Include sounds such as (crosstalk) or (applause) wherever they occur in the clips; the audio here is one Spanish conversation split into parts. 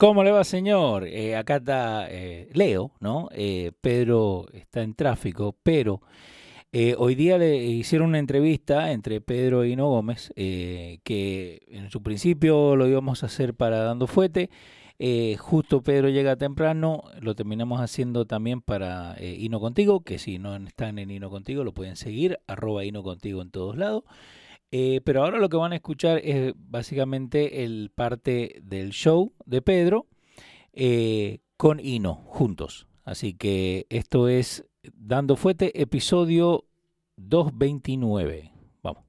¿Cómo le va, señor? Eh, acá está eh, Leo, ¿no? Eh, Pedro está en tráfico, pero hoy día le hicieron una entrevista entre Pedro y No Gómez, que en su principio lo íbamos a hacer para Dando Fuete. justo Pedro llega temprano, lo terminamos haciendo también para Hino Contigo, que si no están en Hino Contigo lo pueden seguir, arroba Hino Contigo en todos lados. Eh, pero ahora lo que van a escuchar es básicamente el parte del show de Pedro eh, con Ino juntos. Así que esto es Dando Fuete, episodio 229. Vamos.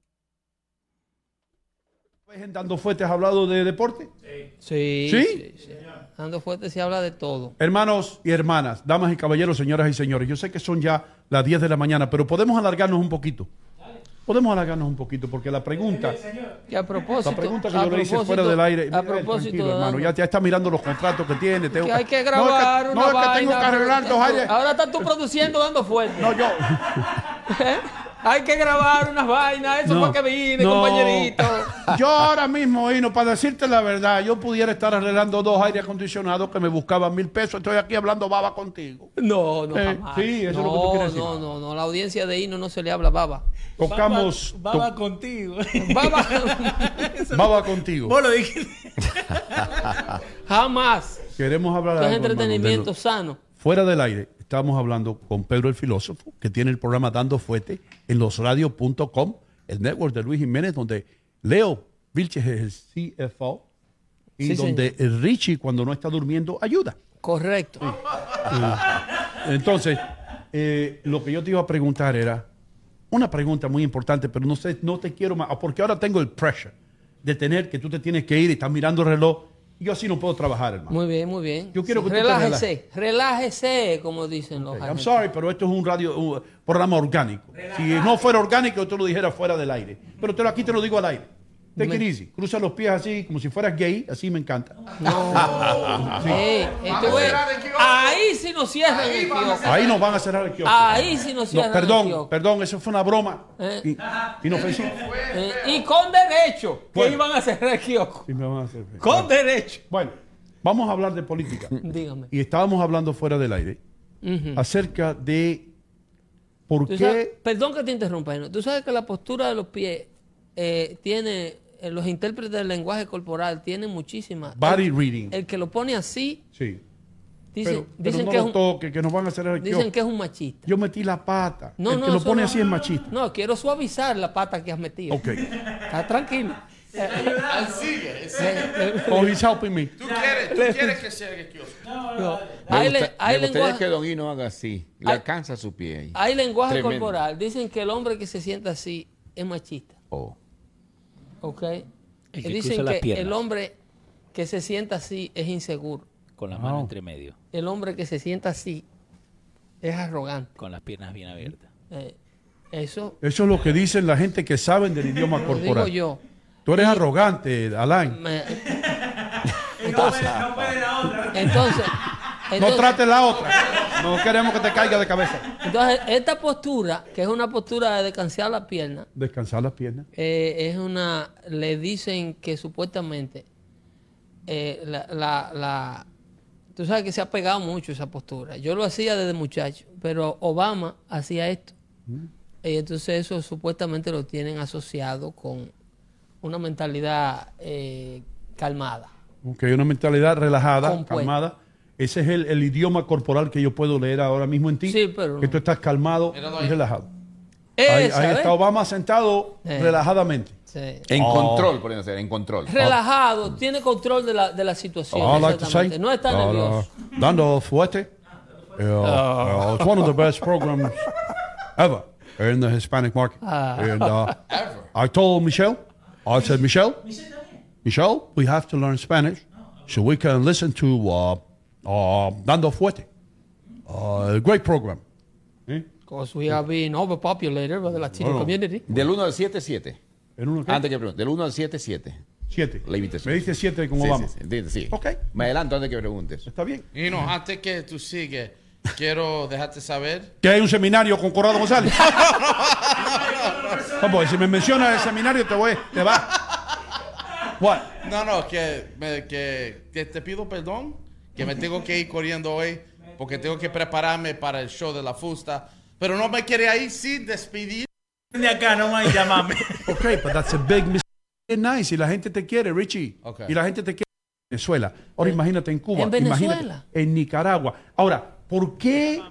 ¿En Dando Fuete has hablado de deporte? Sí. ¿Sí? sí, Dando Fuete se habla de todo. Hermanos y hermanas, damas y caballeros, señoras y señores, yo sé que son ya las 10 de la mañana, pero podemos alargarnos un poquito. Podemos alargarnos un poquito porque la pregunta. Que a propósito. La pregunta que yo le hice fuera del aire. A propósito. hermano, ya, ya, está mirando los contratos que tiene. Tengo, que hay que grabar no, es que, no, es que tengo que arreglar dos aires. Ahora estás tú produciendo dando fuerte. No, yo. (laughs) ¿Eh? Hay que grabar unas vainas, eso fue que vine, compañerito. (laughs) Yo ahora mismo, Hino, para decirte la verdad, yo pudiera estar arreglando dos aires acondicionados que me buscaban mil pesos. Estoy aquí hablando baba contigo. No, no, eh, Sí, eso es lo que tú quieres decir. No, no, no, la audiencia de Hino no se le habla baba. Tocamos. Baba, baba contigo. (laughs) Baba. (laughs) baba contigo. Vos lo dijiste. Jamás. Queremos hablar de entretenimiento sano. Fuera del aire, estamos hablando con Pedro el Filósofo, que tiene el programa Dando Fuete en losradios.com, el network de Luis Jiménez, donde Leo Vilches es el CFO y donde el Richie, cuando no está durmiendo, ayuda. Correcto. Entonces, eh, lo que yo te iba a preguntar era una pregunta muy importante, pero no sé, no te quiero más, porque ahora tengo el pressure de tener que tú te tienes que ir y estás mirando el reloj yo así no puedo trabajar, hermano. Muy bien, muy bien. Yo quiero que relájese, relájese, como dicen los okay. I'm sorry, pero esto es un radio, un programa orgánico. Si no fuera orgánico, yo te lo dijera fuera del aire. Pero te lo, aquí te lo digo al aire. Take it easy. Cruza los pies así, como si fueras gay. Así me encanta. No. (laughs) sí. ahí sí nos cierran el kiosco. Ahí nos van a cerrar el kiosco. Ahí sí nos cierran no, perdón, el kiosco. Perdón, eso fue una broma. Eh. Inofensiva. Eh, y con derecho. Que Bueno. iban a cerrar el kiosco. Sí, me van a hacer- Con derecho. Bueno, vamos a hablar de política. (laughs) Dígame. Y estábamos hablando fuera del aire acerca de por Tú sabes- qué. perdón que te interrumpa, ¿no? Tú sabes que la postura de los pies eh, tiene, eh, los intérpretes del lenguaje corporal tienen muchísimas. Body el, reading. el que lo pone así, Sí. dicen, Pero, pero dicen, no que, es lo un, toque, que nos van a cerrar el dicen que es un machista. Yo metí la pata. No, el no, que lo pone no- así es machista. No, quiero suavizar la pata que has metido. Ok. Está tranquilo. Oh, he's helping me. ¿Tú quieres, tú quieres que sea el kiosco? No. Me, Hay, gusta- le- hay lenguaje, que Don Hino haga así. Le Hay- alcanza su pie ahí. hay lenguaje Tremendo. corporal. Dicen que el hombre que se sienta así es machista. Oh. ¿Ok? El que Dicen cruza las que piernas. el hombre que se sienta así es inseguro. Con las No. manos entre medio, El hombre que se sienta así es arrogante. con las piernas bien abiertas. Eh, eso Eso es lo que dicen la gente que saben del (laughs) idioma lo digo corporal. yo. Tú eres arrogante, Alain. Me- (laughs) (laughs) Entonces, no puede la otra. entonces, No entonces, trate la otra. No queremos que te caiga de cabeza. entonces, esta postura, que es una postura de descansar la pierna, Descansar las piernas. eh, es una. Le dicen que supuestamente eh, la, la, la- Tú sabes que se ha pegado mucho esa postura. Yo lo hacía desde muchacho, pero Obama hacía esto. Y entonces eso supuestamente lo tienen asociado con una mentalidad eh, calmada. Ok, una mentalidad relajada, Compuesta. calmada. Ese es el, el idioma corporal que yo puedo leer ahora mismo en ti. Sí, pero Que tú estás calmado y relajado. Ahí, Esa, ahí ¿ves? está Obama sentado relajadamente. Sí. En Oh. control, por eso, en control. Relajado, tiene control de la, de la situación. Like exactamente. no está nervioso. Dando fuerte. Uh, uh, it's one of the best programs ever. in the Hispanic market. Ah. And uh, (laughs) I told Michelle, I said, Michelle, Michelle, we have to learn Spanish so we can listen to uh, uh, Dando Fuerte. Uh, a great program. ¿Eh? Because we are being overpopulated by the Latino Bueno. community. Del 1 al 7, 7. ¿En uno qué? Antes que pregunte. Del 1 al 7, 7. Siete. La invitación. Me dice siete con Sí, Obama. sí, sí, entiende, sí. Ok. Me adelanto antes que preguntes. Está bien. Y no, antes que tú sigues, quiero dejarte saber. Que hay un seminario con Corrado González. (laughs) no, porque si me mencionas el seminario te voy, te va. What? No, no, que, me- que, que te pido perdón, que me tengo que ir corriendo hoy, porque tengo que prepararme para el show de la fusta. Pero no me quería ir sin despedir. De acá nomás y llamame. Ok, but that's a big mistake. Es nice y la gente te quiere, Richie. Ok. Y la gente te quiere en Venezuela. Ahora imagínate en Cuba. ¿En Venezuela? Imagínate en Nicaragua. Ahora, ¿por qué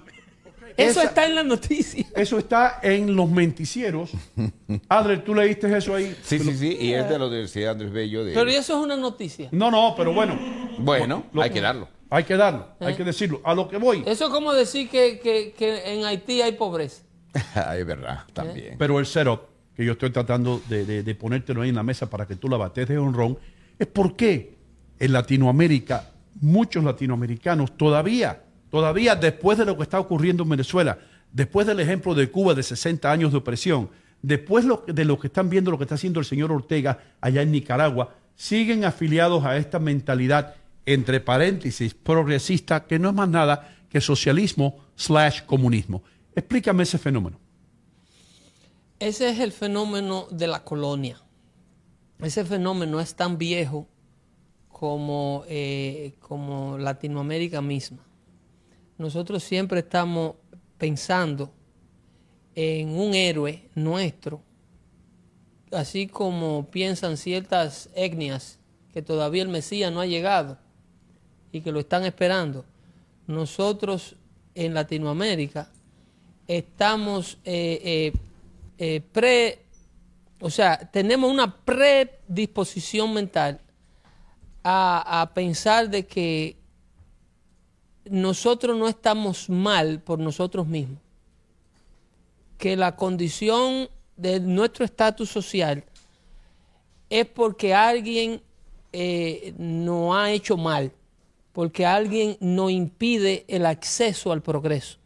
Eso Esa- está en la noticia. eso está en los menticieros? (laughs) Adre, ¿tú leíste eso ahí? Sí, sí, sí. Y es de la Universidad Andrés Bello. De... Pero eso es una noticia. No, no, pero bueno, Bueno, Lo- hay que darlo. Hay que darlo, Eh. hay que decirlo. A lo que voy. Eso es como decir que, que- que en Haití hay pobreza. (laughs) es verdad, también. Pero el setup que yo estoy tratando de, de, de ponértelo ahí en la mesa para que tú la bates de honrón es porque en Latinoamérica, muchos latinoamericanos todavía, todavía después de lo que está ocurriendo en Venezuela, después del ejemplo de Cuba de 60 años de opresión, después lo- de lo que están viendo lo que está haciendo el señor Ortega allá en Nicaragua, siguen afiliados a esta mentalidad, entre paréntesis, progresista, que no es más nada que socialismo slash comunismo. Explícame ese fenómeno. Ese es el fenómeno de la colonia. Ese fenómeno es tan viejo como, eh, como Latinoamérica misma. Nosotros siempre estamos pensando en un héroe nuestro, así como piensan ciertas etnias que todavía el Mesías no ha llegado y que lo están esperando. Nosotros en Latinoamérica estamos eh, eh, eh, pre, o sea, tenemos una predisposición mental a, a pensar de que nosotros no estamos mal por nosotros mismos, que la condición de nuestro estatus social es porque alguien eh, no ha hecho mal, porque alguien nos impide el acceso al progreso.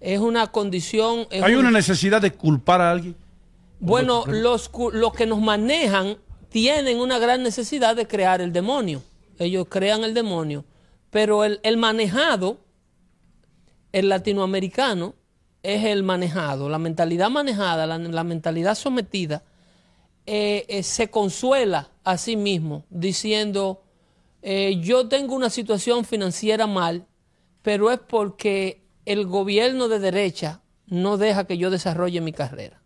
Es una condición... es ¿Hay un- una necesidad de culpar a alguien? bueno, los, los que nos manejan tienen una gran necesidad de crear el demonio. Ellos crean el demonio. Pero el, el manejado, el latinoamericano, es el manejado. La mentalidad manejada, la, la mentalidad sometida, eh, eh, se consuela a sí mismo diciendo, eh, yo tengo una situación financiera mal, pero es porque el gobierno de derecha no deja que yo desarrolle mi carrera.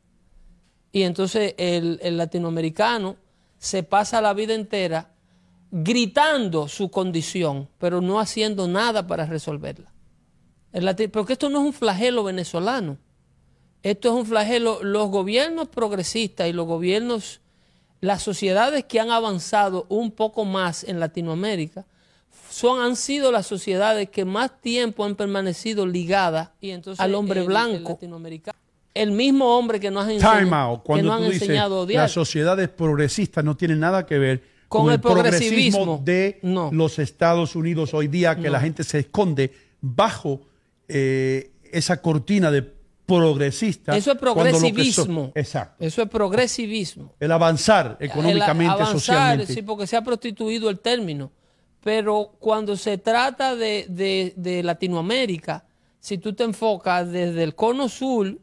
Y entonces el, latinoamericano se pasa la vida entera gritando su condición, pero no haciendo nada para resolverla. Porque esto no es un flagelo venezolano. Esto es un flagelo. Los gobiernos progresistas y los gobiernos, las sociedades que han avanzado un poco más en Latinoamérica, son, han sido las sociedades que más tiempo han permanecido ligadas Y entonces al hombre el- el blanco. El mismo hombre que nos, ha enseña- Time out. que Cuando nos han dices enseñado a odiar. las sociedades progresistas no tienen nada que ver Con con, el progresivismo. de No. los Estados Unidos hoy día, que No. la gente se esconde bajo eh, esa cortina de progresista. Eso es son- progresivismo. exacto. Eso es progresivismo. El avanzar económicamente, El avanzar, socialmente. Sí, porque se ha prostituido el término. Pero cuando se trata de, de- de Latinoamérica, si tú te enfocas desde el cono sur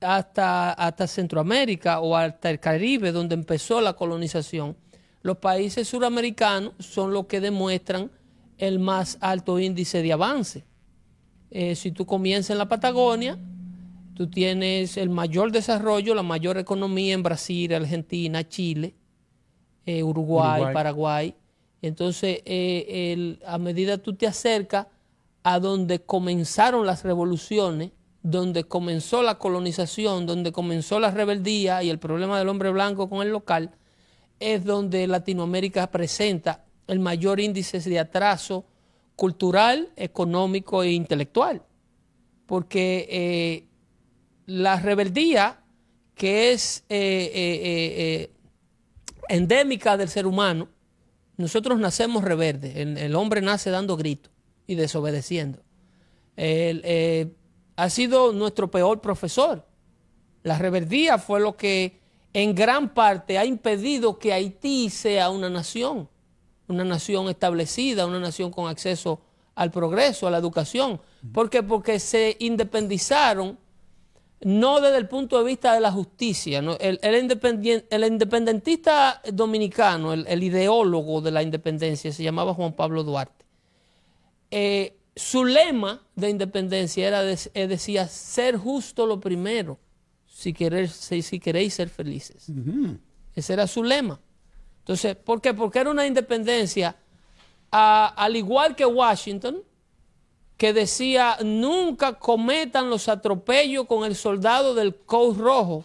hasta, hasta Centroamérica o hasta el Caribe, donde empezó la colonización, los países suramericanos son los que demuestran el más alto índice de avance. Eh, si tú comienzas en la Patagonia, tú tienes el mayor desarrollo, la mayor economía en Brasil, Argentina, Chile, eh, Uruguay, Uruguay. Paraguay. Entonces, eh, el- a medida tú te acercas a donde comenzaron las revoluciones, donde comenzó la colonización, donde comenzó la rebeldía y el problema del hombre blanco con el local, es donde Latinoamérica presenta el mayor índice de atraso cultural, económico e intelectual. Porque eh, la rebeldía, que es eh, eh, eh, endémica del ser humano, nosotros nacemos rebeldes. El, hombre nace dando gritos y desobedeciendo. El, ha sido nuestro peor profesor. La rebeldía fue lo que en gran parte ha impedido que Haití sea una nación, una nación establecida, una nación con acceso al progreso, a la educación. ¿Por qué? Porque se independizaron no desde el punto de vista de la justicia. ¿no? El, el independentista dominicano, el, el ideólogo de la independencia, se llamaba Juan Pablo Duarte. Eh, su lema de independencia era de- decía ser justo lo primero, si, querer, si, si queréis ser felices. Ese era su lema. Entonces, ¿por qué? Porque era una independencia, a- al igual que Washington, que decía nunca cometan los atropellos con el soldado del Code Rojo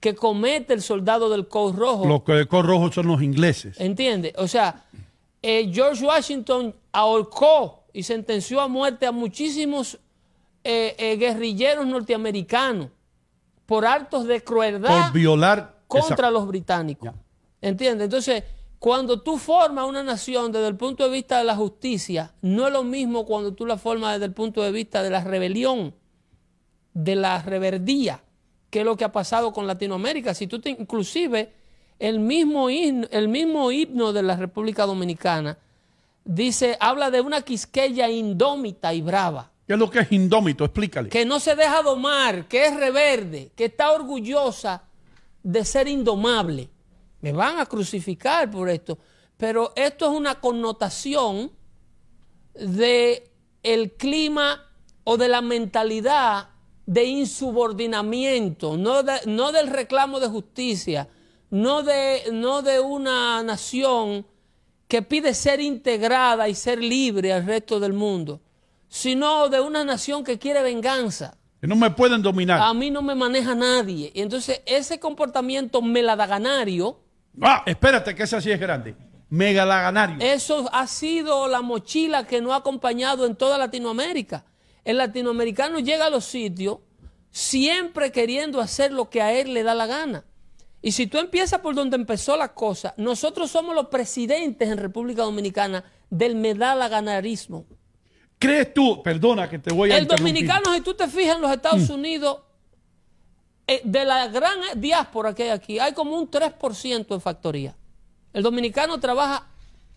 que comete el soldado del Code Rojo. Los que con rojos son los ingleses. ¿Entiende? O sea, eh, George Washington ahorcó y sentenció a muerte a muchísimos eh, eh, guerrilleros norteamericanos por actos de crueldad Por violar. contra esa- los británicos. Ya. ¿Entiendes? Entonces, cuando tú formas una nación desde el punto de vista de la justicia, no es lo mismo cuando tú la formas desde el punto de vista de la rebelión, de la reverdía, que es lo que ha pasado con Latinoamérica. Si tú te, inclusive, el mismo, himno, el mismo himno de la República Dominicana dice, habla de una quisqueya indómita y brava ¿Qué es lo que es indómito? Explícale. que no se deja domar, que es reverde, que está orgullosa de ser indomable. Me van a crucificar por esto, pero esto es una connotación de el clima o de la mentalidad de insubordinamiento, no, de- no del reclamo de justicia, no de, no de una nación que pide ser integrada y ser libre al resto del mundo, sino de una nación que quiere venganza. Que no me pueden dominar. A mí no me maneja nadie. Y entonces ese comportamiento meladaganario, Ah, espérate, que esa sí es grande. Megalaganario. eso ha sido la mochila que nos ha acompañado en toda Latinoamérica. El latinoamericano llega a los sitios siempre queriendo hacer lo que a él le da la gana. Y si tú empiezas por donde empezó la cosa, nosotros somos los presidentes en República Dominicana del medalaganarismo. ¿Crees tú? Perdona que te voy a El dominicano, si tú te fijas en los Estados Unidos, eh, de la gran diáspora que hay aquí, hay como un 3% en factoría. El dominicano trabaja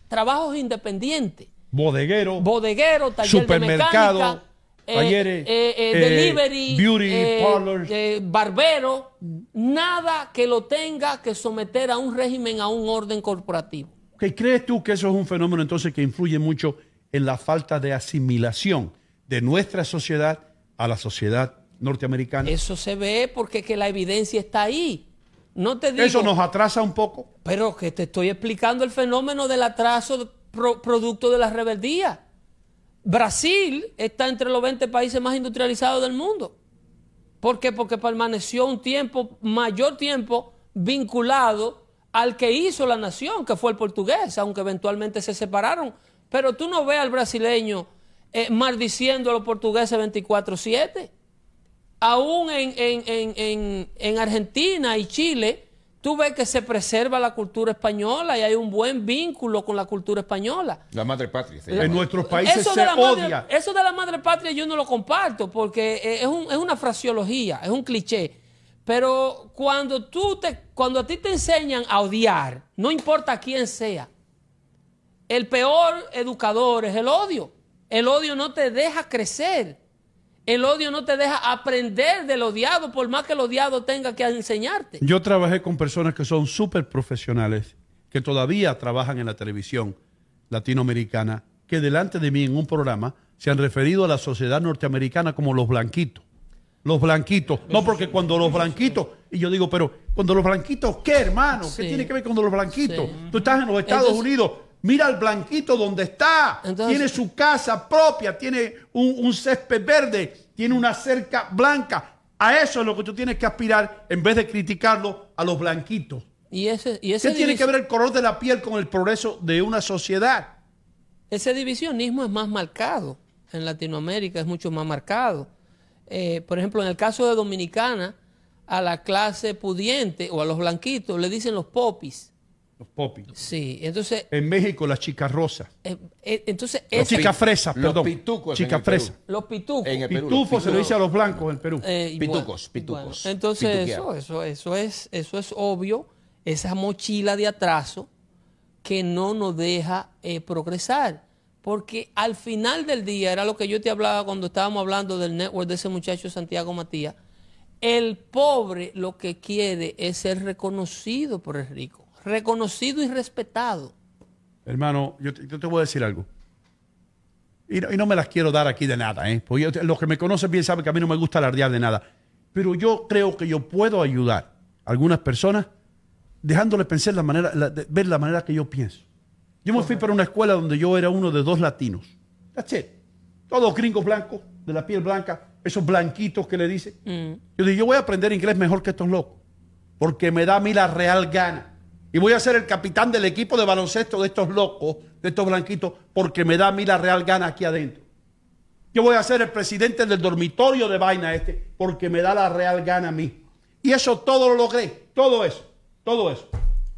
trabajos independientes, Bodeguero. bodeguero, taller Supermercado, de mecánica, eh, talleres, eh, eh, eh, delivery, beauty eh, parlors. eh, barbero, nada que lo tenga que someter a un régimen, a un orden corporativo. ¿Qué crees tú que eso es un fenómeno entonces que influye mucho en la falta de asimilación de nuestra sociedad a la sociedad norteamericana? Eso se ve porque que la evidencia está ahí. No te digo, Eso nos atrasa un poco. Pero que te estoy explicando el fenómeno del atraso pro- producto de la rebeldía. Brasil está entre los 20 países más industrializados del mundo. ¿Por qué? Porque permaneció un tiempo, mayor tiempo, vinculado al que hizo la nación, que fue el portugués, aunque eventualmente se separaron. Pero tú no ves al brasileño eh, maldiciendo a los portugueses 24-7 aún en, en- en- en- en Argentina y Chile, tú ves que se preserva la cultura española y hay un buen vínculo con la cultura española. La madre patria. se En nuestros países Eso se de, la madre, odia. eso de la madre patria yo no lo comparto porque es, un- es una fraseología, es un cliché. Pero cuando, tú te, cuando a ti te enseñan a odiar, no importa quién sea, el peor educador es el odio. El odio no te deja crecer. El odio no te deja aprender del odiado, por más que el odiado tenga que enseñarte. Yo trabajé con personas que son súper profesionales, que todavía trabajan en la televisión latinoamericana, que delante de mí en un programa se han referido a la sociedad norteamericana como los blanquitos. Los blanquitos. No, porque cuando los blanquitos, y yo digo, pero cuando los blanquitos, ¿qué hermano? ¿Qué Sí. tiene que ver con los blanquitos? Sí. Tú estás en los Estados Entonces- Unidos, mira al blanquito donde está. Entonces- tiene su casa propia, tiene un, un césped verde, tiene una cerca blanca. A eso es lo que tú tienes que aspirar en vez de criticarlo a los blanquitos. Y ese, y ese ¿Qué tiene que ver el color de la piel con el progreso de una sociedad? Ese divisionismo es más marcado. En Latinoamérica es mucho más marcado. eh, por ejemplo, en el caso de Dominicana, a la clase pudiente o a los blanquitos le dicen los popis. Los popis. Sí, entonces, En México, las chicas rosas. eh, eh, entonces Las ese- chicas fresas, los perdón. pitucos Chicas fresas. los pitucos. En el Perú, los Pitufo se lo pitufos. dice a los blancos en Perú. Eh, Pitucos, bueno, pitucos. bueno, entonces eso, eso, eso es, eso es obvio, esa mochila de atraso que no nos deja eh, progresar. Porque al final del día, era lo que yo te hablaba cuando estábamos hablando del network de ese muchacho Santiago Matías, el pobre lo que quiere es ser reconocido por el rico, reconocido y respetado. Hermano, yo te, yo te voy a decir algo. Y no, y no me las quiero dar aquí de nada, ¿eh? Porque yo- los que me conocen bien saben que a mí no me gusta alardear de nada. Pero yo creo que yo puedo ayudar a algunas personas dejándoles pensar la manera, la- de- ver la manera que yo pienso. Yo me fui para una escuela donde yo era uno de dos latinos. That's it. Todos gringos blancos, de la piel blanca, esos blanquitos que le dicen. Yo dije, yo voy a aprender inglés mejor que estos locos, porque me da a mí la real gana. Y voy a ser el capitán del equipo de baloncesto de estos locos, de estos blanquitos, porque me da a mí la real gana aquí adentro. Yo voy a ser el presidente del dormitorio de vaina este, porque me da la real gana a mí. Y eso todo lo logré, todo eso, todo eso.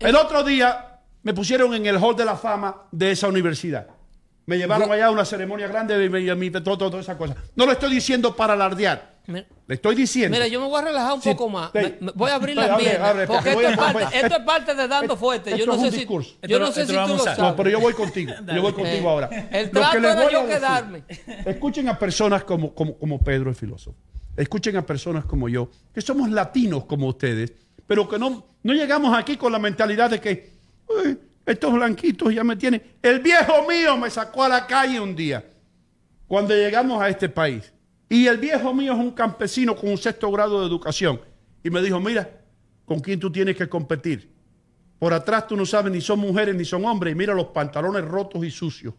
El otro día me pusieron en el hall de la fama de esa universidad. Me llevaron allá a una ceremonia grande y me, y me- todo, todo, toda esa cosa. No lo estoy diciendo para alardear. Mira, Le estoy diciendo. Mira, yo me voy a relajar un Sí, poco más. sí. Me- me- voy a abrir las piernas. abre, porque esto es, parte, voy- esto es parte de dando fuerte. Yo no es sé un si, discurso. yo Esto no sé esto si tú lo vamos a- sabes. No, pero yo voy contigo. Yo (laughs) voy contigo Eh, ahora. el Lo trato que les era voy a yo decir, quedarme. Escuchen a personas como, como, como Pedro el filósofo. Escuchen a personas como yo, que somos latinos como ustedes, pero que no, no llegamos aquí con la mentalidad de que "Uy, estos blanquitos ya me tienen. El viejo mío me sacó a la calle un día cuando llegamos a este país. Y el viejo mío es un campesino con un sexto grado de educación. Y me dijo, mira, ¿con quién tú tienes que competir? Por atrás tú no sabes ni son mujeres ni son hombres. Y mira los pantalones rotos y sucios.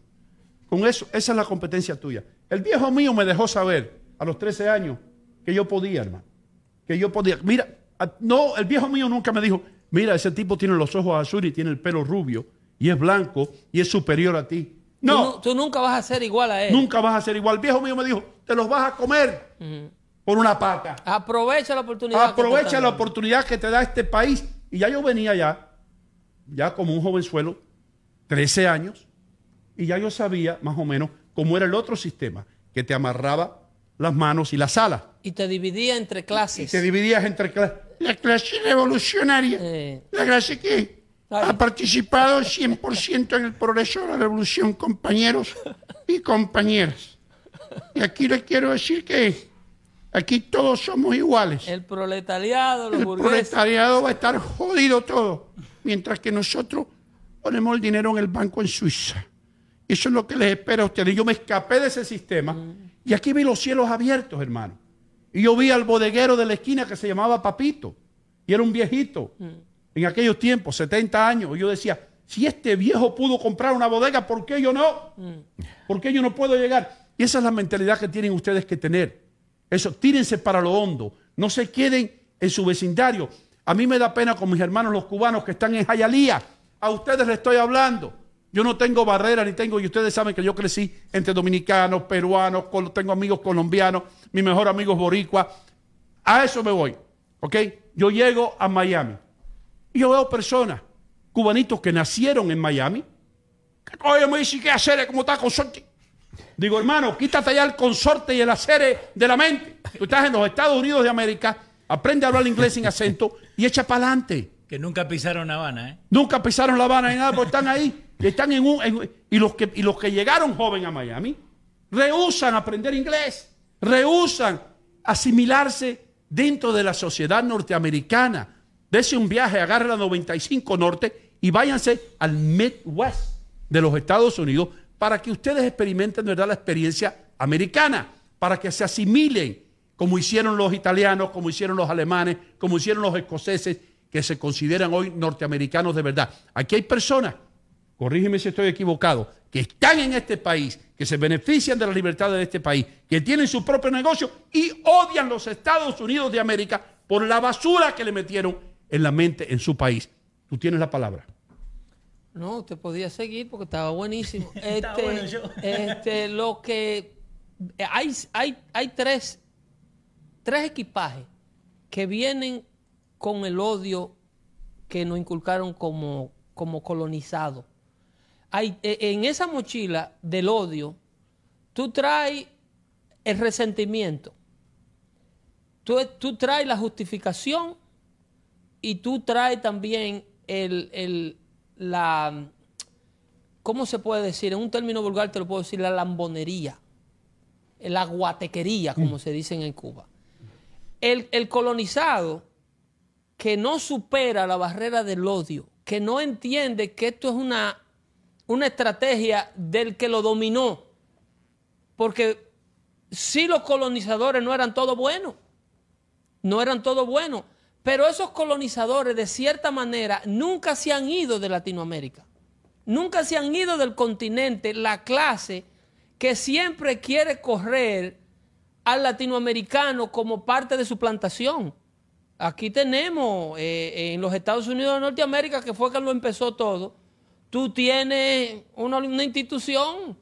Con eso, esa es la competencia tuya. El viejo mío me dejó saber a los 13 años que yo podía, hermano. Que yo podía. Mira, no, el viejo mío nunca me dijo, mira, ese tipo tiene los ojos azules y tiene el pelo rubio y es blanco y es superior a ti. No, tú nunca vas a ser igual a él. nunca vas a ser igual. El viejo mío me dijo, te los vas a comer por una pata. Aprovecha la oportunidad. Aprovecha la oportunidad que te da este país. Y ya yo venía ya, ya como un jovenzuelo, 13 años, y ya yo sabía más o menos cómo era el otro sistema, que te amarraba las manos y las alas. Y te dividía entre Y clases. te dividías entre clases. La clase revolucionaria. Eh. La clase que Ha participado 100% en el progreso de la revolución, compañeros y compañeras. Y aquí les quiero decir que aquí todos somos iguales. El proletariado, los El burgueses. proletariado va a estar jodido todo, mientras que nosotros ponemos el dinero en el banco en Suiza. Eso es lo que les espera a ustedes. Yo me escapé de ese sistema y aquí vi los cielos abiertos, hermano. Y yo vi al bodeguero de la esquina que se llamaba Papito y era un viejito en aquellos tiempos, 70 años. Yo decía, si este viejo pudo comprar una bodega, ¿por qué yo no? ¿Por qué yo no puedo llegar? Y esa es la mentalidad que tienen ustedes que tener. Eso, tírense para lo hondo. No se queden en su vecindario. A mí me da pena con mis hermanos los cubanos que están en Jayalía. A ustedes les estoy hablando. Yo no tengo barrera ni tengo, y ustedes saben que yo crecí entre dominicanos, peruanos, tengo amigos colombianos, mi mejor amigo es boricua. A eso me voy, ¿ok? Yo llego a Miami yo veo personas, cubanitos que nacieron en Miami, que oye, me dicen qué hacer, cómo está consorte. Digo, hermano, quítate ya el consorte y el hacer de la mente. Tú estás en los Estados Unidos de América, aprende a hablar inglés sin acento y echa para adelante. Que nunca pisaron Habana, ¿eh? Nunca pisaron La Habana ni nada, porque están ahí. y Están en un, en- y, los que, y los que llegaron joven a Miami rehusan aprender inglés, rehusan asimilarse dentro de la sociedad norteamericana. Dese un viaje, agarre la 95 Norte y váyanse al Midwest de los Estados Unidos para que ustedes experimenten de verdad la experiencia americana, para que se asimilen como hicieron los italianos, como hicieron los alemanes, como hicieron los escoceses, que se consideran hoy norteamericanos de verdad. Aquí hay personas, corrígeme si estoy equivocado, que están en este país, que se benefician de la libertad de este país, que tienen su propio negocio y odian los Estados Unidos de América por la basura que le metieron en la mente en su país. Tú tienes la palabra. No, usted podía seguir porque estaba buenísimo. (laughs) Este, bueno este, lo que hay, hay, hay tres tres equipajes que vienen con el odio que nos inculcaron como, como colonizados. Hay, e- en esa mochila del odio, tú traes el resentimiento, tú, tú traes la justificación y tú traes también el, el- la, ¿cómo se puede decir? En un término vulgar te lo puedo decir, la lambonería, la guatequería, como se dicen en Cuba. El, el colonizado que no supera la barrera del odio, que no entiende que esto es una, una estrategia del que lo dominó, porque si los colonizadores no eran todos buenos, no eran todos buenos, pero esos colonizadores de cierta manera nunca se han ido de Latinoamérica, nunca se han ido del continente, la clase que siempre quiere correr al latinoamericano como parte de su plantación. Aquí tenemos eh, en los Estados Unidos de Norteamérica, que fue que lo empezó todo, tú tienes una, una institución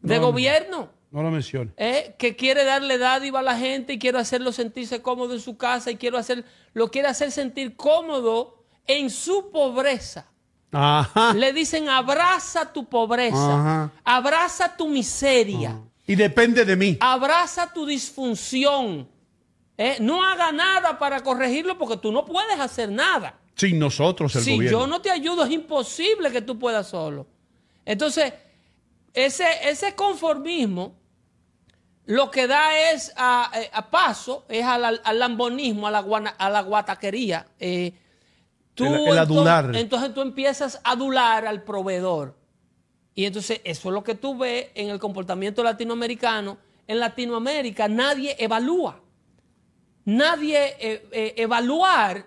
de No, no. gobierno No lo menciones. eh, que quiere darle dádiva a la gente y quiere hacerlo sentirse cómodo en su casa y quiero hacer, lo quiere hacer sentir cómodo en su pobreza. Ajá. Le dicen abraza tu pobreza, Ajá. abraza tu miseria, Y depende de mí. abraza tu disfunción. Eh, no haga nada para corregirlo porque tú no puedes hacer nada. Sin nosotros, el si gobierno. yo no te ayudo, es imposible que tú puedas solo. Entonces, ese, ese conformismo lo que da es a, eh, a paso, es al, al lambonismo, a la, guana- a la guataquería. Eh, tú El- el entonces- adular. entonces tú empiezas a adular al proveedor. Y entonces eso es lo que tú ves en el comportamiento latinoamericano. En Latinoamérica nadie evalúa. Nadie eh, eh, evaluar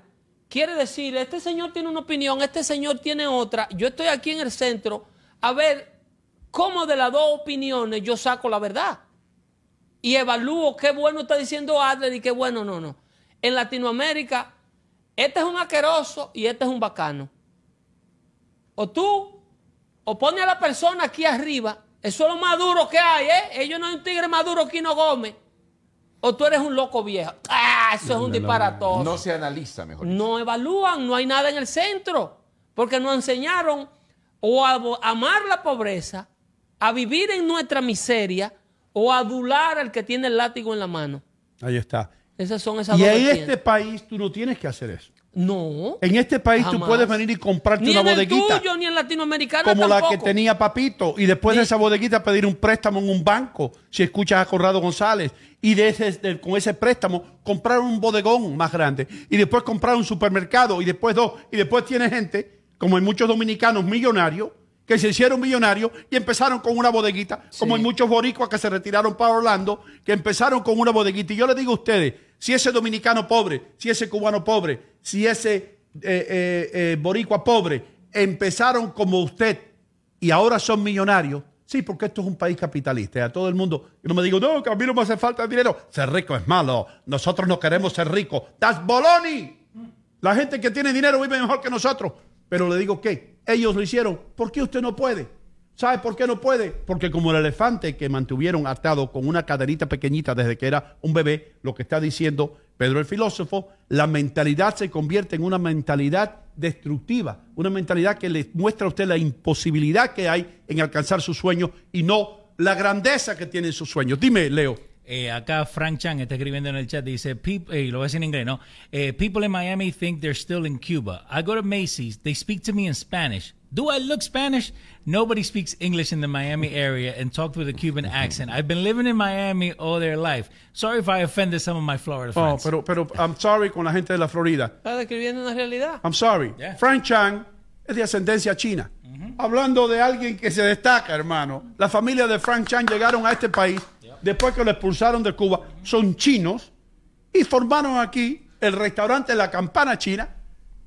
quiere decir, este señor tiene una opinión, este señor tiene otra. Yo estoy aquí en el centro a ver cómo de las dos opiniones yo saco la verdad. Y evalúo qué bueno está diciendo Adler y qué bueno no, no. En Latinoamérica, este es un asqueroso y este es un bacano. O tú, o pone a la persona aquí arriba, eso es lo más duro que hay, ¿eh? Ellos no hay un tigre más duro que Hino Gómez. O tú eres un loco viejo. ¡Ah! Eso es un disparatoso. No se analiza mejor. dicho. No evalúan, no hay nada en el centro, porque nos enseñaron o a amar la pobreza, a vivir en nuestra miseria o a adular al que tiene el látigo en la mano. Ahí está. Esas son esas Y en este país tú no tienes que hacer eso. No. En este país tú puedes venir y comprarte Ni una en el bodeguita tuyo, ni en latinoamericano como la que tenía Papito y después de esa bodeguita pedir un préstamo en un banco si escuchas a Corrado González y de ese, de- con ese préstamo comprar un bodegón más grande y después comprar un supermercado y después dos y después tiene gente como hay muchos dominicanos millonarios que se hicieron millonarios y empezaron con una bodeguita, como hay muchos boricuas que se retiraron para Orlando, que empezaron con una bodeguita. Y yo le digo a ustedes, si ese dominicano pobre, si ese cubano pobre, si ese eh, eh, eh, boricua pobre, empezaron como usted y ahora son millonarios, sí, porque esto es un país capitalista. Y a todo el mundo, y no me digo, no, que a mí no me hace falta dinero. Ser rico es malo. Nosotros no queremos ser ricos. ¡Das boloni! La gente que tiene dinero vive mejor que nosotros. Pero le digo que ellos lo hicieron. ¿Por qué usted no puede? ¿Sabe por qué no puede? Porque como el elefante que mantuvieron atado con una cadenita pequeñita desde que era un bebé, lo que está diciendo Pedro el filósofo, la mentalidad se convierte en una mentalidad destructiva, una mentalidad que le muestra a usted la imposibilidad que hay en alcanzar sus sueños y no la grandeza que tienen sus sueños. Dime, Leo. Eh, acá Frank Chang está escribiendo en el chat, dice, "Peop- eh, lo voy a decir en inglés, ¿no? Eh, people in Miami think they're still in Cuba. I go to Macy's, they speak to me in Spanish. Do I look Spanish? Nobody speaks English in the Miami area and talk with a Cuban accent. I've been living in Miami all their life. Sorry if I offended some of my Florida Oh, friends. pero, pero I'm sorry con la gente de la Florida. Está describiendo una realidad. I'm sorry. Yeah. Frank Chang es de ascendencia china. Hablando de alguien que se destaca, hermano. La familia de Frank Chang llegaron a este país después que lo expulsaron de Cuba. Son chinos y formaron aquí el restaurante La Campana China.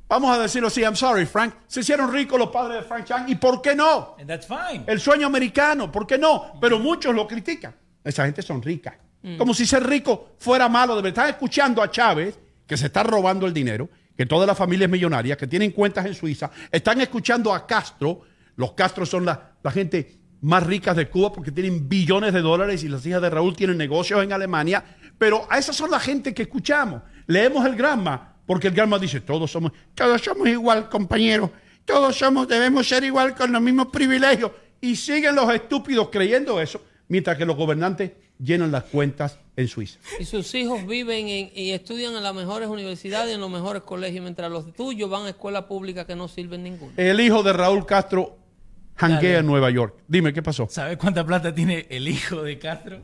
Vamos a decirlo así, I'm sorry, Frank. Se hicieron ricos los padres de Frank Chang. ¿Y por qué no? and that's fine. El sueño americano, ¿por qué no? Pero muchos lo critican. Esa gente son ricas. Como si ser rico fuera malo. De están escuchando a Chávez, que se está robando el dinero, que toda la familia es millonaria, que tienen cuentas en Suiza. Están escuchando a Castro. Los Castros son la, la gente más ricas de Cuba porque tienen billones de dólares y las hijas de Raúl tienen negocios en Alemania. Pero a esas son la gente que escuchamos. Leemos el Granma, porque el Granma dice, todos somos, todos somos igual, compañeros. Todos somos, debemos ser igual con los mismos privilegios. Y siguen los estúpidos creyendo eso, mientras que los gobernantes llenan las cuentas en Suiza. Y sus hijos viven en- y estudian en las mejores universidades y en los mejores colegios, mientras los tuyos van a escuelas públicas que no sirven ninguna. El hijo de Raúl Castro janguea en Nueva York. Dime, ¿qué pasó? ¿Sabes cuánta plata tiene el hijo de Castro?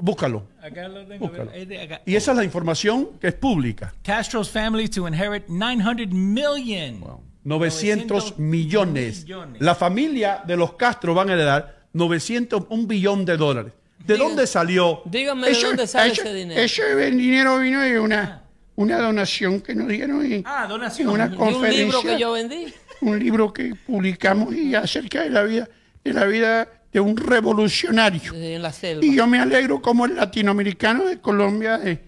Búscalo. Acá lo tengo. Búscalo. de acá. Y esa es la información que es pública. Castro's family to inherit 900 million. 900 millones. millones. La familia de los Castro van a heredar 900, un billón de dólares. ¿De Diga- dónde salió? Dígame de dónde sale eso- ese dinero. Ese dinero vino de una, una donación que nos dieron en, Ah, en donación. una Y un libro conferencia. que yo vendí. Un libro que publicamos y acerca de la vida, de la vida de un revolucionario. En la selva. Y yo me alegro como el latinoamericano de Colombia, de,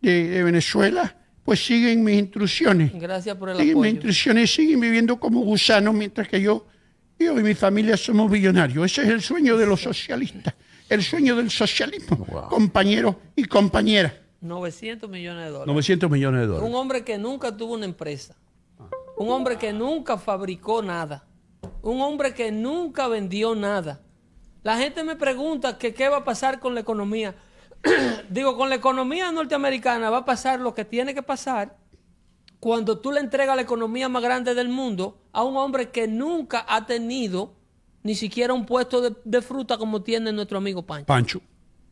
de- de Venezuela, pues siguen mis instrucciones. Gracias por el Siguen mis apoyo. instrucciones, siguen viviendo como gusanos, mientras que yo, yo y mi familia somos billonarios. Ese es el sueño de los socialistas, el sueño del socialismo, compañeros y compañeras. 900 millones de dólares. 900 millones de dólares. Un hombre que nunca tuvo una empresa. Un hombre que nunca fabricó nada. Un hombre que nunca vendió nada. La gente me pregunta que qué va a pasar con la economía. (clears throat) Digo, con la economía norteamericana va a pasar lo que tiene que pasar cuando tú le entregas la economía más grande del mundo a un hombre que nunca ha tenido ni siquiera un puesto de, de fruta como tiene nuestro amigo Pancho. Pancho.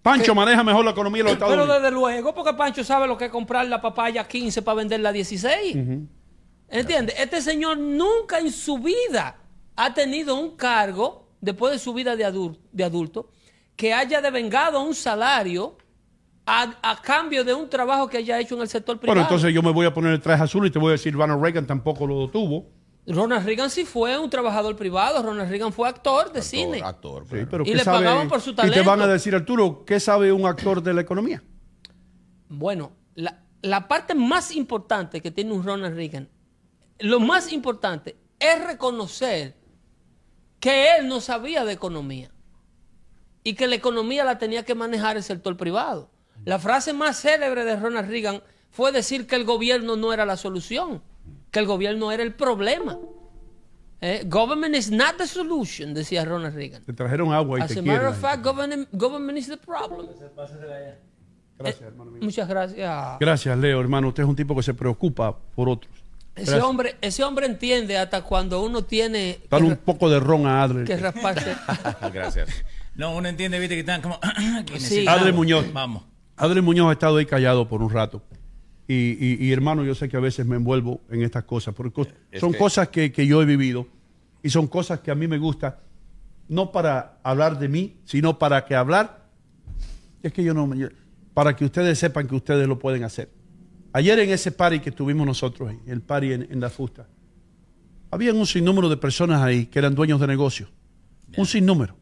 Pancho maneja mejor la economía de los Estados Pero Unidos. desde luego, porque Pancho sabe lo que es comprar la papaya 15 para venderla a 16. ¿Entiendes? Este señor nunca en su vida ha tenido un cargo, después de su vida de, adul- de adulto, que haya devengado un salario a, a cambio de un trabajo que haya hecho en el sector privado. Bueno, entonces yo me voy a poner el traje azul y te voy a decir, Ronald Reagan tampoco lo tuvo. Ronald Reagan sí fue un trabajador privado, Ronald Reagan fue actor de cine. Actor, Sí, pero Y ¿qué le sabe? pagaban por su Y te van talento. a decir, Arturo, ¿qué sabe un actor de la economía? Bueno, la, la parte más importante que tiene un Ronald Reagan, lo más importante es reconocer que él no sabía de economía y que la economía la tenía que manejar el sector privado. La frase más célebre de Ronald Reagan fue decir que el gobierno no era la solución, que el gobierno era el problema. Eh, government is not the solution, decía Ronald Reagan. Te trajeron agua y As te a matter of fact, government, government is the problem. Gracias, hermano mío. Muchas gracias. Gracias, Leo, hermano. Usted es un tipo que se preocupa por otros. Ese Gracias. hombre, ese hombre entiende hasta cuando uno tiene Dale un poco de ron a Adler. que rasparse. (laughs) Gracias. No, uno entiende, viste, que están como. (clears throat) que Sí. Adler Muñoz. Vamos. Adler Muñoz ha estado ahí callado por un rato. Y, y- y, hermano, yo sé que a veces me envuelvo en estas cosas, porque Es son que- cosas que, que yo he vivido y son cosas que a mí me gusta, no para hablar de mí, sino para que hablar, es que yo no, para que ustedes sepan que ustedes lo pueden hacer. Ayer en ese party que tuvimos nosotros, el party en, en la fusta, había un sinnúmero de personas ahí que eran dueños de negocios. Un sinnúmero.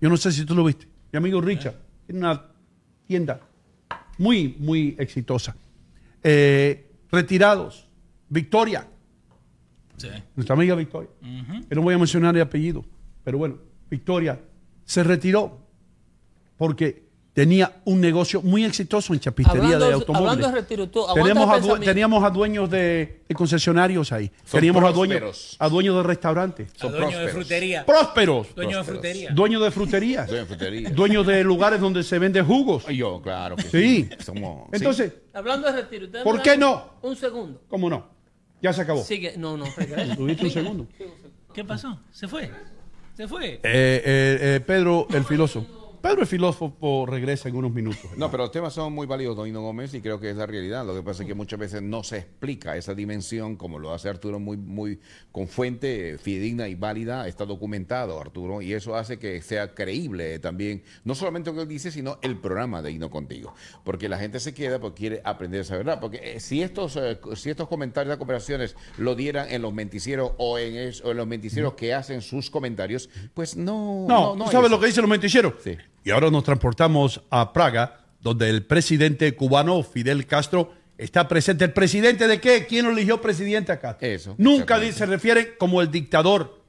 Yo no sé si tú lo viste. Mi amigo Richard tiene una tienda muy, muy exitosa. Eh, retirados. Victoria, Sí. nuestra amiga Victoria. Que no voy a mencionar el apellido, pero bueno, Victoria se retiró porque tenía un negocio muy exitoso en chapistería hablando, de automóviles. hablando de retiro, tú, Teníamos a, teníamos dueños de, de concesionarios ahí. Son teníamos a dueños, a dueños de restaurantes. A Son dueño de prósperos. frutería. Prósperos. Dueño de frutería. Dueños de fruterías. Frutería. dueños de lugares donde se venden jugos. Yo, claro que Sí. sí. Somos- sí. Entonces, Hablando de retiro. ¿ustedes ¿Por qué no? Un segundo. ¿cómo no? Ya se acabó. Sigue. No, no. (laughs) Tuviste un segundo. ¿Qué pasó? Se fue. Se fue. Eh, eh, eh, Pedro el filósofo. Pedro el filósofo regresa en unos minutos. No, pero los temas son muy válidos, Don Hino Gómez, y creo que es la realidad. Lo que pasa es que muchas veces no se explica esa dimensión, como lo hace Arturo muy, muy con fuente fidedigna y válida. Está documentado, Arturo, y eso hace que sea creíble también, no solamente lo que él dice, sino el programa de Hino Contigo. Porque la gente se queda porque quiere aprender esa verdad. Porque eh, si estos, eh, si estos comentarios de cooperaciones lo dieran en los menticieros o en, es- o en los menticieros que hacen sus comentarios, pues no. No, no ¿tú hay sabes eso. lo que dicen los menticheros? Sí. Y ahora nos transportamos a Praga, donde el presidente cubano Fidel Castro está presente. ¿El presidente de qué? ¿Quién lo eligió presidente acá? Eso, Nunca se refiere como el dictador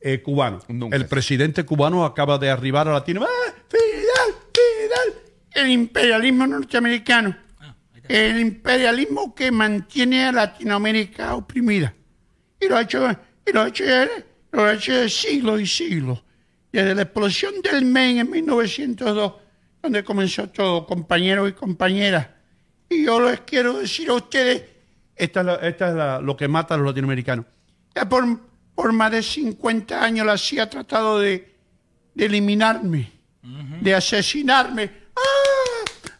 eh, cubano. Nunca el presidente cubano acaba de arribar a Latino. ¡Ah, Fidel! ¡Fidel! el imperialismo norteamericano. Ah. El imperialismo que mantiene a Latinoamérica oprimida. Y lo ha hecho, y lo ha hecho, lo ha hecho de siglos y siglos. Desde la explosión del Maine en 1902, donde comenzó todo, compañeros y compañeras. Y yo les quiero decir a ustedes, Esta es, la- esta es la- lo que mata a los latinoamericanos. ya por, por más de 50 años la CIA ha tratado de, de eliminarme, de asesinarme. ¡Ah!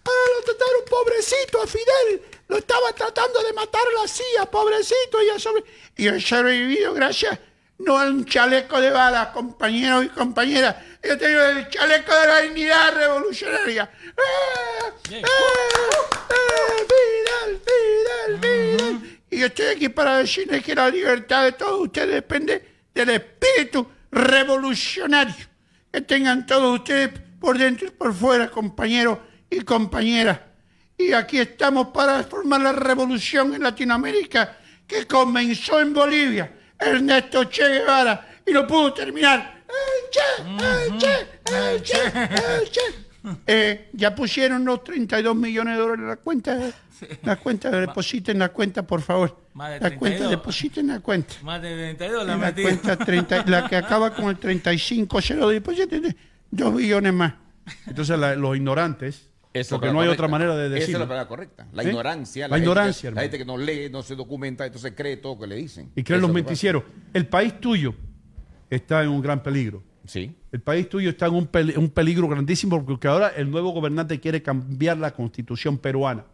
¡Ah! Lo trataron pobrecito a Fidel. Lo estaba tratando de matar la CIA, pobrecito. Y, sobre- y he sobrevivido gracias no a un chaleco de balas, compañeros y compañeras. Yo tengo el chaleco de la dignidad revolucionaria. ¡Ah! ¡Ah! ¡Ah! Fidel, Fidel, Fidel. Y yo estoy aquí para decirles que la libertad de todos ustedes depende del espíritu revolucionario que tengan todos ustedes por dentro y por fuera, compañeros y compañeras. Y aquí estamos para formar la revolución en Latinoamérica que comenzó en Bolivia. Ernesto Che Guevara y lo pudo terminar. ¡El Che! ¡El Che! ¡El Che! ¡El Che! (laughs) Eh, ya pusieron los 32 millones de dólares en la cuenta. La cuenta, depositen la cuenta, por favor. Más de La cuenta, 32. depositen la cuenta. Más de 32 la La metí. cuenta 30, la que acaba con el 35, se lo depositen dos billones más. Entonces la- los ignorantes, Esa porque la no hay correcta. otra manera de Esa es la decirlo. palabra correcta. La ¿Eh? ignorancia. La gente ignorancia, hermano. La gente que no lee, no se documenta, entonces cree todo lo que le dicen. Y creen los menticieros. El país tuyo está en un gran peligro. Sí. El país tuyo está en un peligro grandísimo porque ahora el nuevo gobernante quiere cambiar la constitución peruana.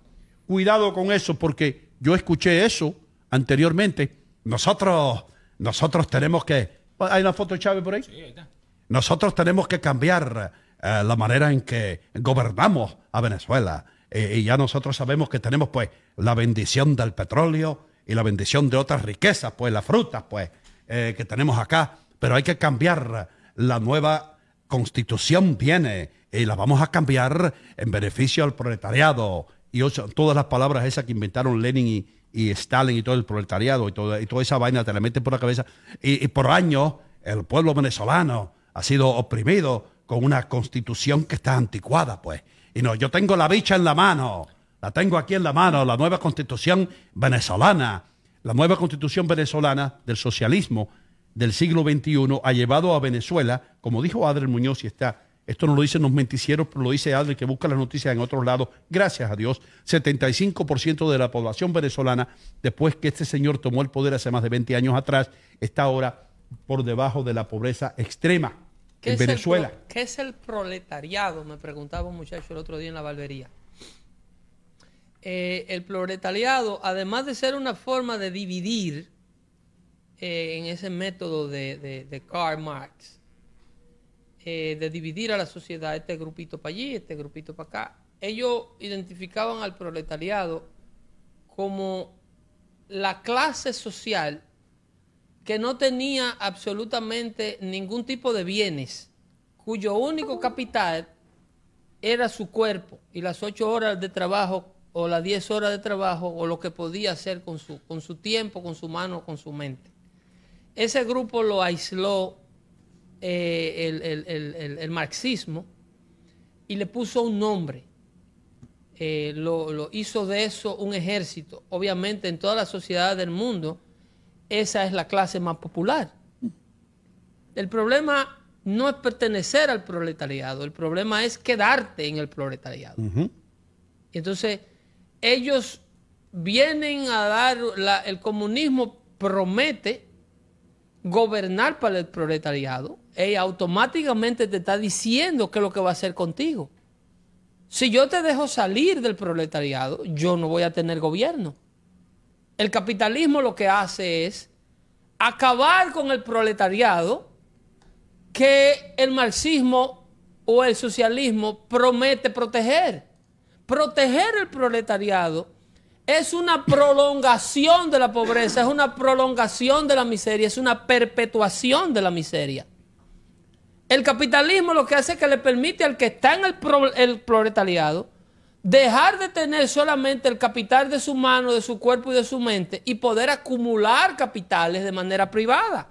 Cuidado con eso porque yo escuché eso anteriormente. Nosotros, nosotros tenemos que... ¿Hay una foto de Chávez por ahí? Sí, ahí está. Nosotros tenemos que cambiar eh, la manera en que gobernamos a Venezuela. Eh, y ya nosotros sabemos que tenemos pues la bendición del petróleo y la bendición de otras riquezas, pues las frutas, pues, eh, que tenemos acá. Pero hay que cambiar la nueva constitución viene y la vamos a cambiar en beneficio al proletariado. Y todas las palabras esas que inventaron Lenin y, Stalin y todo el proletariado y toda, esa vaina te la meten por la cabeza. Y por años el pueblo venezolano ha sido oprimido con una constitución que está anticuada, pues. Y no, yo tengo la bicha en la mano, la tengo aquí en la mano, la nueva constitución venezolana. La nueva constitución venezolana del socialismo del siglo XXI ha llevado a Venezuela, como dijo Adriel Muñoz, y está, esto no lo dicen los menticieros, pero lo dice Adriel, que busca las noticias en otros lados, gracias a Dios, 75% de la población venezolana, después que este señor tomó el poder hace más de 20 años atrás, está ahora por debajo de la pobreza extrema ¿Qué en Venezuela. pro- ¿Qué es el proletariado? Me preguntaba un muchacho el otro día en la barbería. Eh, el proletariado, además de ser una forma de dividir eh, en ese método de, de, de Karl Marx, eh, de dividir a la sociedad, este grupito para allí, este grupito para acá, ellos identificaban al proletariado como la clase social que no tenía absolutamente ningún tipo de bienes, cuyo único capital era su cuerpo y las ocho horas de trabajo o las diez horas de trabajo o lo que podía hacer con su, con su tiempo, con su mano, con su mente. Ese grupo lo aisló eh, el, el- el- el- marxismo y le puso un nombre. Eh, lo, lo hizo de eso un ejército. Obviamente en todas las sociedades del mundo esa es la clase más popular. El problema no es pertenecer al proletariado, el problema es quedarte en el proletariado. Y entonces ellos vienen a dar, la- el comunismo promete gobernar para el proletariado y automáticamente te está diciendo qué es lo que va a hacer contigo. Si yo te dejo salir del proletariado, yo no voy a tener gobierno. El capitalismo lo que hace es acabar con el proletariado que el marxismo o el socialismo promete proteger. Proteger el proletariado es una prolongación de la pobreza, es una prolongación de la miseria, es una perpetuación de la miseria. El capitalismo lo que hace es que le permite al que está en el, el proletariado dejar de tener solamente el capital de su mano, de su cuerpo y de su mente y poder acumular capitales de manera privada.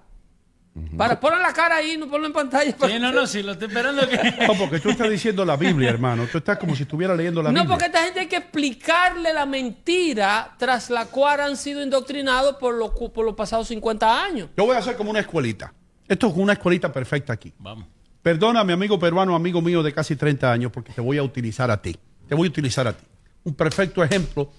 Para poner la cara ahí, no ponlo en pantalla. Sí, no, no, sí, lo estoy esperando que... (laughs) No, porque tú estás diciendo la Biblia, hermano. Tú estás como si estuviera leyendo la No, Biblia. porque a esta gente hay que explicarle la mentira tras la cual han sido indoctrinados por, los cu- por los pasados 50 años. Yo voy a hacer como una escuelita. Esto es una escuelita perfecta aquí. Vamos. Perdona, mi amigo peruano, amigo mío de casi 30 años, porque te voy a utilizar a ti. Te voy a utilizar a ti. Un perfecto ejemplo.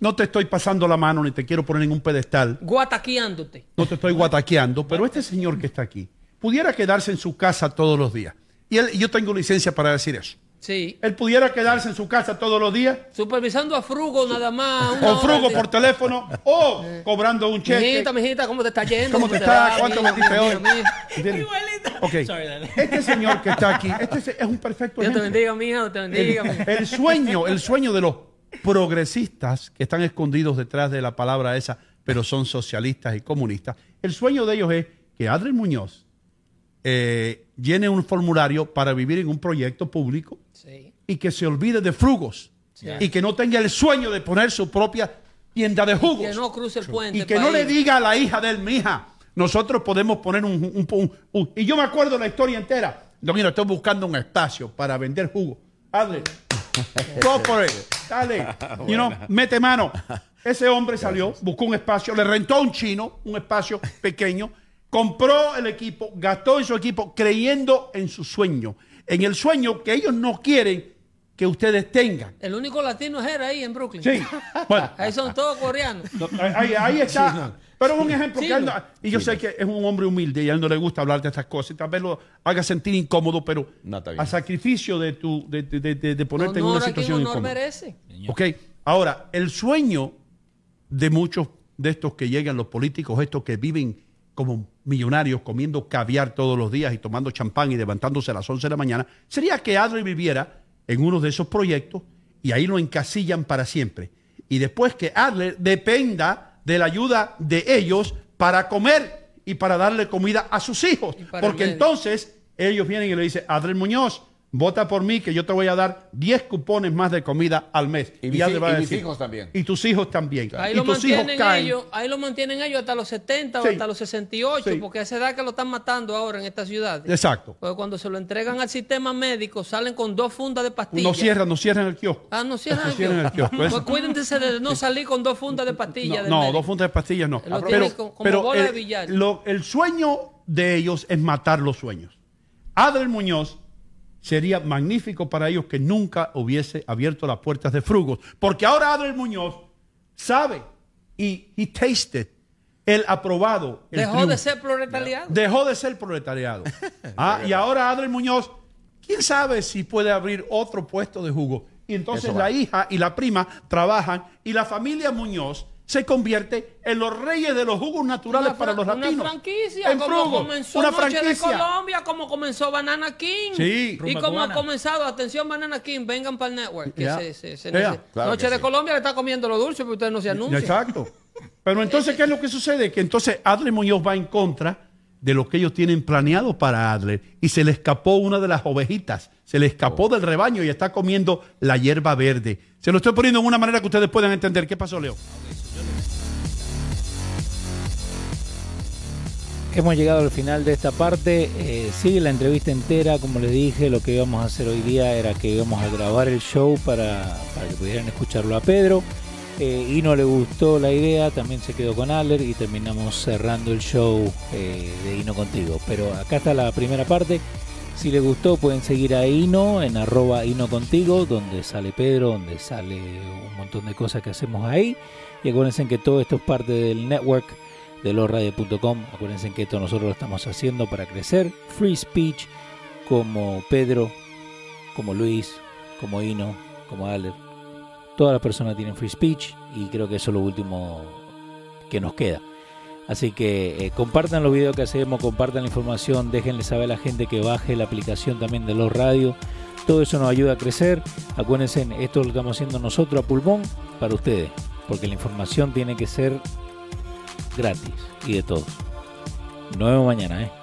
No te estoy pasando la mano ni te quiero poner en un pedestal. Guataqueándote. No te estoy guataqueando, pero este señor que está aquí pudiera quedarse en su casa todos los días. Y, él- y yo tengo licencia para decir eso. Sí. Él pudiera quedarse en su casa todos los días, Supervisando a Frugo nada más. hora frugo de- por teléfono, o cobrando un cheque. Mijita, mijita, ¿cómo te está yendo? ¿Cómo te te está? va? ¿Cuánto metiste hoy? mira. ¿Entiendes? Igualito. Ok. Sorry, dale. Este señor que está aquí, este es- un perfecto Dios te bendiga, mija, te bendiga. El sueño, el sueño de los progresistas que están escondidos detrás de la palabra esa, pero son socialistas y comunistas. El sueño de ellos es que Adrián Muñoz eh, llene un formulario para vivir en un proyecto público Sí. y que se olvide de frugos y que no tenga el sueño de poner su propia tienda de jugos Que no cruce el puente. y que no le diga a la hija de él, mi hija, nosotros podemos poner un, un- un- un- Y yo me acuerdo la historia entera. No, mira, estoy buscando un espacio para vender jugo. Hazle. (laughs) Go for it. Dale. (laughs) You know, mete mano. (laughs) Ese hombre salió, buscó un espacio, le rentó a un chino, un espacio pequeño, compró el equipo, gastó en su equipo, creyendo en su sueño. En el sueño que ellos no quieren que ustedes tengan. El único latino es él ahí en Brooklyn. Sí. Bueno, (laughs) Ahí son todos coreanos. no, ahí, ahí está. Pero es un ejemplo Sí, que él no. y yo sé que es un hombre humilde y a él no le gusta hablar de estas cosas y tal vez lo haga sentir incómodo, pero a sacrificio de tu de, de- de- de- de ponerte en una situación incómoda. merece. Ok, ahora, el sueño de muchos de estos que llegan, los políticos, estos que viven como millonarios, comiendo caviar todos los días y tomando champán y levantándose a las 11 de la mañana, sería que Adler viviera en uno de esos proyectos y ahí lo encasillan para siempre. Y después que Adler dependa de la ayuda de ellos para comer y para darle comida a sus hijos. El Porque entonces ellos vienen y le dicen, Adler Muñoz, vota por mí que yo te voy a dar 10 cupones más de comida al mes. Y va a y mis decir, hijos también. Y tus hijos también. Ahí y lo, tus hijos mantienen caen. ellos, ahí lo mantienen ellos hasta los 70 o hasta los 68, Sí. porque a esa edad que lo están matando ahora en esta ciudad. Exacto. Porque cuando se lo entregan al sistema médico, salen con dos fundas de pastillas. No cierran, no cierran el kiosco. Ah, no cierran, No el, cierran el kiosco. Pues cuídense de no salir con dos fundas de pastillas. No, dos fundas de pastillas no. Lo Pero, tienen como- como pero bola de el, billar. lo- el sueño de ellos es matar los sueños. Adel Muñoz sería magnífico para ellos que nunca hubiese abierto las puertas de frugos. Porque ahora Adel Muñoz sabe y he tasted el aprobado. el Dejó triunfo. de ser proletariado. Dejó de ser proletariado. (laughs) Ah, y ahora Adel Muñoz, quién sabe si puede abrir otro puesto de jugo. Y entonces la hija y la prima trabajan y la familia Muñoz se convierte en los reyes de los jugos naturales para los latinos. Una franquicia, En como Frugo, comenzó una Noche de. Colombia, como comenzó Banana King. Sí. Y como cubana. ha comenzado, atención Banana King, vengan para el network. Que se- se- se- Ya. se- Claro Noche que de sí. Colombia le está comiendo lo dulce, pero ustedes no se anuncian. Exacto. Pero entonces, ¿qué es lo que sucede? Que entonces Adler Muñoz va en contra de lo que ellos tienen planeado para Adler y se le escapó una de las ovejitas, se le escapó del rebaño y está comiendo la hierba verde. Se lo estoy poniendo en una manera que ustedes puedan entender. ¿Qué pasó, Leo? Hemos llegado al final de esta parte. Eh, sigue la entrevista entera. Como les dije, lo que íbamos a hacer hoy día era que íbamos a grabar el show para, que pudieran escucharlo a Pedro. Eh, y no le gustó la idea, también se quedó con Aller y terminamos cerrando el show eh, de Hino Contigo. Pero acá está la primera parte. Si les gustó, pueden seguir a Hino en arroba Hino Contigo, donde sale Pedro, donde sale un montón de cosas que hacemos ahí. Y acuérdense que todo esto es parte del network de losradio.com. Acuérdense que esto nosotros lo estamos haciendo para crecer. Free speech, como Pedro, como Luis, como Hino, como Aller. Todas las personas tienen free speech y creo que eso es lo último que nos queda. Así que eh, compartan los videos que hacemos, compartan la información, déjenle saber a la gente que baje la aplicación también de los radios. Todo eso nos ayuda a crecer. Acuérdense, esto lo estamos haciendo nosotros a pulmón para ustedes, porque la información tiene que ser gratis y de todos. Nos vemos mañana, ¿eh?